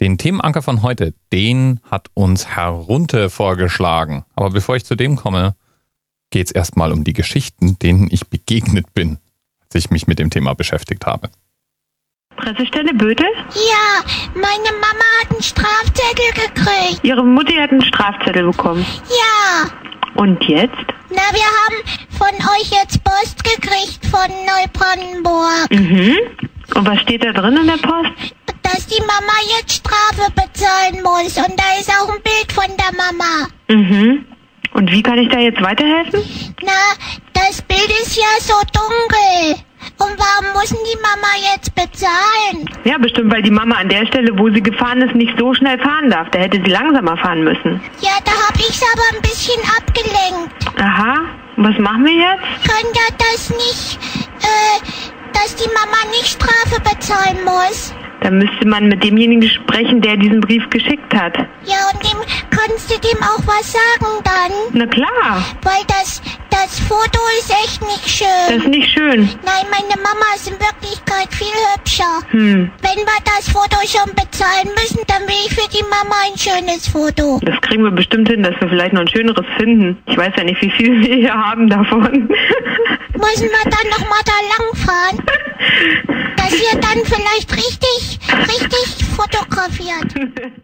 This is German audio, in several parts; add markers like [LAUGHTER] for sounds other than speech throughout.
Den Themenanker von heute, den hat uns Herr Runte vorgeschlagen. Aber bevor ich zu dem komme, geht es erstmal um die Geschichten, denen ich begegnet bin, als ich mich mit dem Thema beschäftigt habe. Pressestelle Bötel? Ja, meine Mama hat einen Strafzettel gekriegt. Ihre Mutter hat einen Strafzettel bekommen. Ja. Und jetzt? Na, wir haben von euch jetzt Post gekriegt von Neubrandenburg. Mhm. Und was steht da drin in der Post? Dass die Mama jetzt Strafe bezahlen muss. Und da ist auch ein Bild von der Mama. Mhm. Und wie kann ich da jetzt weiterhelfen? Na, das Bild ist ja so dunkel. Und warum müssen die Mama jetzt bezahlen? Ja, bestimmt, weil die Mama an der Stelle, wo sie gefahren ist, nicht so schnell fahren darf. Da hätte sie langsamer fahren müssen. Ja, da hab ich's aber ein bisschen abgelenkt. Aha. Was machen wir jetzt? Könnt ihr das nicht, äh, dass die Mama nicht Strafe bezahlen muss? Da müsste man mit demjenigen sprechen, der diesen Brief geschickt hat. Ja, und dem kannst du dem auch was sagen dann? Na klar. Weil das, das Foto ist echt nicht schön. Das ist nicht schön. Nein, meine Mama ist in Wirklichkeit viel hübscher. Hm. Wenn wir das Foto schon bezahlen müssen, dann will ich für die Mama ein schönes Foto. Das kriegen wir bestimmt hin, dass wir vielleicht noch ein schöneres finden. Ich weiß ja nicht, wie viel wir hier haben davon. Müssen wir dann nochmal da langfahren? [LAUGHS] Dass ihr dann vielleicht richtig fotografiert. [LAUGHS]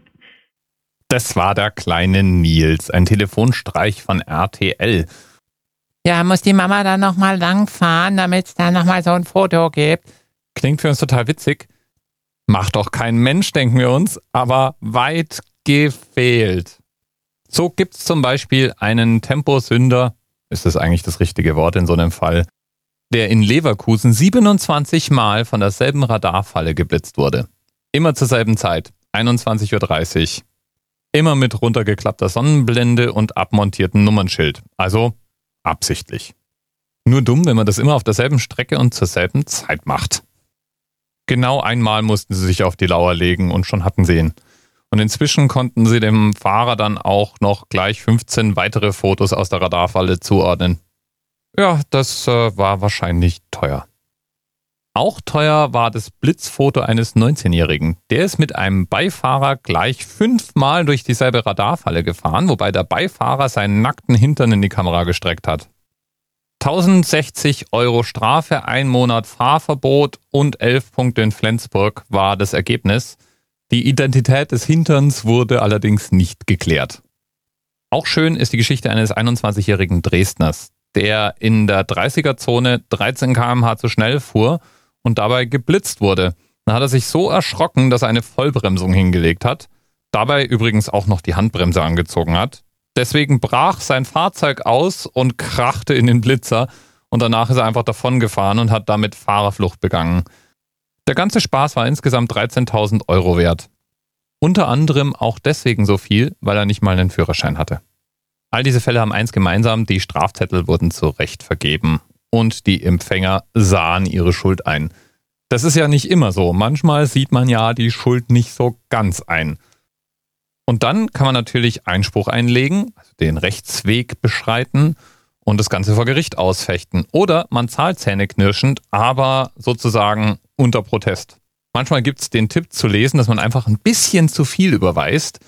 Das war der kleine Nils, ein Telefonstreich von RTL. Ja, muss die Mama dann nochmal langfahren, damit es dann nochmal so ein Foto gibt. Klingt für uns total witzig. Macht doch kein Mensch, denken wir uns, aber weit gefehlt. So gibt's zum Beispiel einen Temposünder, ist das eigentlich das richtige Wort in so einem Fall, der in Leverkusen 27 Mal von derselben Radarfalle geblitzt wurde. Immer zur selben Zeit, 21.30 Uhr. Immer mit runtergeklappter Sonnenblende und abmontierten Nummernschild. Also absichtlich. Nur dumm, wenn man das immer auf derselben Strecke und zur selben Zeit macht. Genau einmal mussten sie sich auf die Lauer legen und schon hatten sie ihn. Und inzwischen konnten sie dem Fahrer dann auch noch gleich 15 weitere Fotos aus der Radarfalle zuordnen. Ja, das äh, war wahrscheinlich teuer. Auch teuer war das Blitzfoto eines 19-Jährigen. Der ist mit einem Beifahrer gleich fünfmal durch dieselbe Radarfalle gefahren, wobei der Beifahrer seinen nackten Hintern in die Kamera gestreckt hat. 1060 Euro Strafe, ein Monat Fahrverbot und 11 Punkte in Flensburg war das Ergebnis. Die Identität des Hinterns wurde allerdings nicht geklärt. Auch schön ist die Geschichte eines 21-jährigen Dresdners, der in der 30er-Zone 13 km/h zu schnell fuhr und dabei geblitzt wurde. Dann hat er sich so erschrocken, dass er eine Vollbremsung hingelegt hat, dabei übrigens auch noch die Handbremse angezogen hat. Deswegen brach sein Fahrzeug aus und krachte in den Blitzer und danach ist er einfach davongefahren und hat damit Fahrerflucht begangen. Der ganze Spaß war insgesamt 13.000 Euro wert. Unter anderem auch deswegen so viel, weil er nicht mal einen Führerschein hatte. All diese Fälle haben eins gemeinsam, die Strafzettel wurden zu Recht vergeben und die Empfänger sahen ihre Schuld ein. Das ist ja nicht immer so. Manchmal sieht man ja die Schuld nicht so ganz ein. Und dann kann man natürlich Einspruch einlegen, also den Rechtsweg beschreiten und das Ganze vor Gericht ausfechten. Oder man zahlt zähneknirschend, aber sozusagen unter Protest. Manchmal gibt es den Tipp zu lesen, dass man einfach ein bisschen zu viel überweist,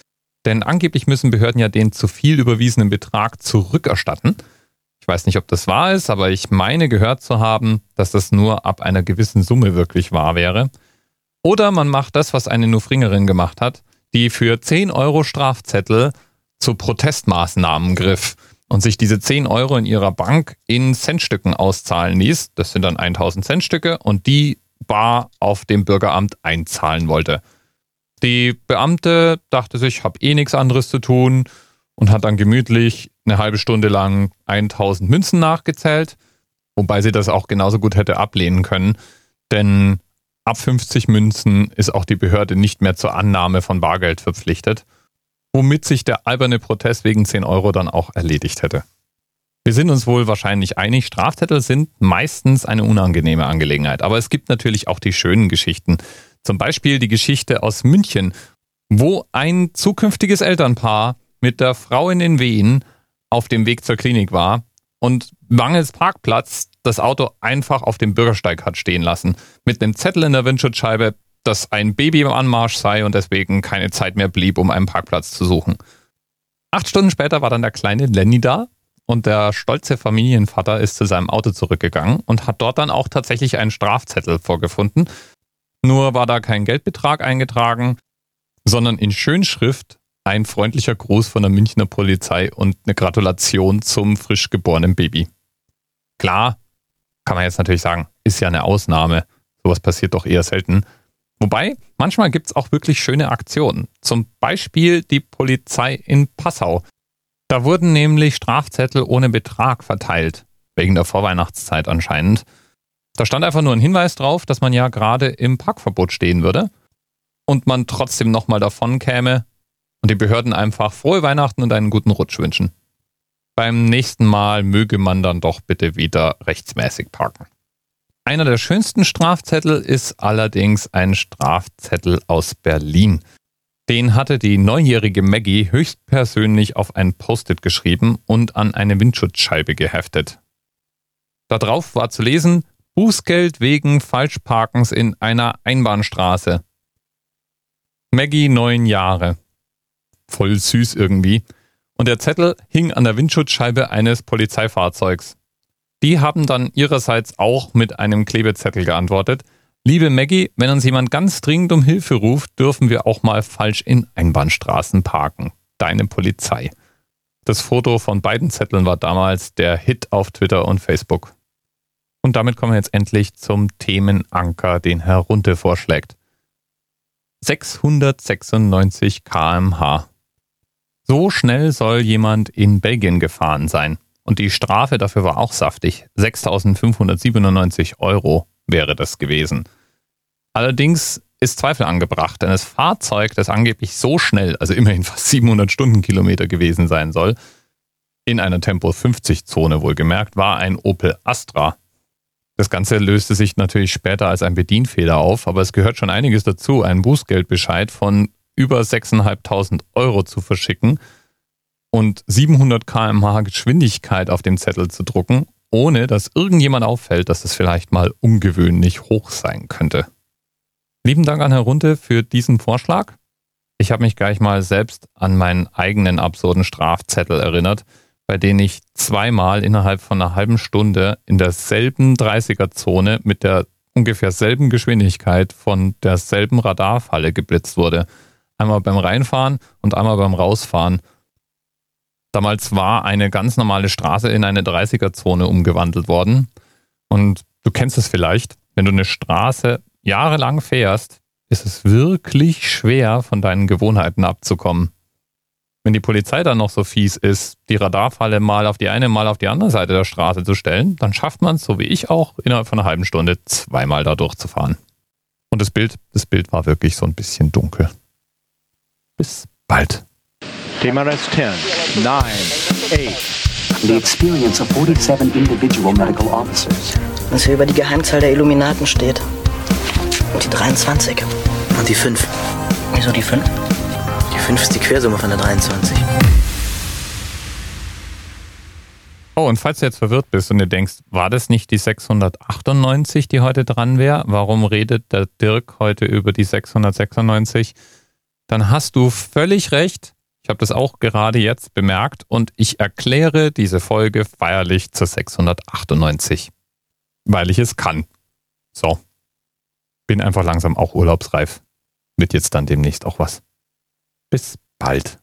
denn angeblich müssen Behörden ja den zu viel überwiesenen Betrag zurückerstatten. Ich weiß nicht, ob das wahr ist, aber ich meine gehört zu haben, dass das nur ab einer gewissen Summe wirklich wahr wäre. Oder man macht das, was eine Nufringerin gemacht hat, die für 10 Euro Strafzettel zu Protestmaßnahmen griff und sich diese 10 Euro in ihrer Bank in Centstücken auszahlen ließ. Das sind dann 1000 Centstücke und die bar auf dem Bürgeramt einzahlen wollte. Die Beamte dachte sich, ich habe eh nichts anderes zu tun und hat dann gemütlich eine halbe Stunde lang 1000 Münzen nachgezählt, wobei sie das auch genauso gut hätte ablehnen können, denn ab 50 Münzen ist auch die Behörde nicht mehr zur Annahme von Bargeld verpflichtet, womit sich der alberne Protest wegen 10 Euro dann auch erledigt hätte. Wir sind uns wohl wahrscheinlich einig, Strafzettel sind meistens eine unangenehme Angelegenheit, aber es gibt natürlich auch die schönen Geschichten. Zum Beispiel die Geschichte aus München, wo ein zukünftiges Elternpaar mit der Frau in den Wehen auf dem Weg zur Klinik war und mangels Parkplatz das Auto einfach auf dem Bürgersteig hat stehen lassen. Mit einem Zettel in der Windschutzscheibe, dass ein Baby im Anmarsch sei und deswegen keine Zeit mehr blieb, um einen Parkplatz zu suchen. Acht Stunden später war dann der kleine Lenny da und der stolze Familienvater ist zu seinem Auto zurückgegangen und hat dort dann auch tatsächlich einen Strafzettel vorgefunden. Nur war da kein Geldbetrag eingetragen, sondern in Schönschrift ein freundlicher Gruß von der Münchner Polizei und eine Gratulation zum frisch geborenen Baby. Klar, kann man jetzt natürlich sagen, ist ja eine Ausnahme. Sowas passiert doch eher selten. Wobei, manchmal gibt es auch wirklich schöne Aktionen. Zum Beispiel die Polizei in Passau. Da wurden nämlich Strafzettel ohne Betrag verteilt. Wegen der Vorweihnachtszeit anscheinend. Da stand einfach nur ein Hinweis drauf, dass man ja gerade im Parkverbot stehen würde und man trotzdem nochmal davon käme und die Behörden einfach frohe Weihnachten und einen guten Rutsch wünschen. Beim nächsten Mal möge man dann doch bitte wieder rechtsmäßig parken. Einer der schönsten Strafzettel ist allerdings ein Strafzettel aus Berlin. Den hatte die neunjährige Maggie höchstpersönlich auf ein Post-it geschrieben und an eine Windschutzscheibe geheftet. Darauf war zu lesen, Bußgeld wegen Falschparkens in einer Einbahnstraße. Maggie neun Jahre. Voll süß irgendwie. Und der Zettel hing an der Windschutzscheibe eines Polizeifahrzeugs. Die haben dann ihrerseits auch mit einem Klebezettel geantwortet. Liebe Maggie, wenn uns jemand ganz dringend um Hilfe ruft, dürfen wir auch mal falsch in Einbahnstraßen parken. Deine Polizei. Das Foto von beiden Zetteln war damals der Hit auf Twitter und Facebook. Und damit kommen wir jetzt endlich zum Themenanker, den Herr Runte vorschlägt. 696 kmh. So schnell soll jemand in Belgien gefahren sein. Und die Strafe dafür war auch saftig. 6.597 Euro wäre das gewesen. Allerdings ist Zweifel angebracht, denn das Fahrzeug, das angeblich so schnell, also immerhin fast 700 Stundenkilometer gewesen sein soll, in einer Tempo 50 Zone wohlgemerkt, war ein Opel Astra. Das Ganze löste sich natürlich später als ein Bedienfehler auf, aber es gehört schon einiges dazu, einen Bußgeldbescheid von über 6.500 Euro zu verschicken und 700 km/h Geschwindigkeit auf dem Zettel zu drucken, ohne dass irgendjemand auffällt, dass es vielleicht mal ungewöhnlich hoch sein könnte. Lieben Dank an Herr Runte für diesen Vorschlag. Ich habe mich gleich mal selbst an meinen eigenen absurden Strafzettel erinnert, bei denen ich zweimal innerhalb von einer halben Stunde in derselben 30er-Zone mit der ungefähr selben Geschwindigkeit von derselben Radarfalle geblitzt wurde. Einmal beim Reinfahren und einmal beim Rausfahren. Damals war eine ganz normale Straße in eine 30er-Zone umgewandelt worden. Und du kennst es vielleicht, wenn du eine Straße jahrelang fährst, ist es wirklich schwer, von deinen Gewohnheiten abzukommen. Wenn die Polizei dann noch so fies ist, die Radarfalle mal auf die eine, mal auf die andere Seite der Straße zu stellen, dann schafft man es, so wie ich auch, innerhalb von einer halben Stunde zweimal da durchzufahren. Und das Bild, das Bild war wirklich so ein bisschen dunkel. Bis bald. TMRS 10, 9, 8. The experience of 47 individual medical officers. Was hier über die Geheimzahl der Illuminaten steht. Und die 23. Und die 5. Wieso die 5? Die 5 ist die Quersumme von der 23. Oh, und falls du jetzt verwirrt bist und dir denkst, war das nicht die 698, die heute dran wäre? Warum redet der Dirk heute über die 696? Dann hast du völlig recht. Ich habe das auch gerade jetzt bemerkt und ich erkläre diese Folge feierlich zur 698. Weil ich es kann. So. Bin einfach langsam auch urlaubsreif. Wird jetzt dann demnächst auch was. Bis bald.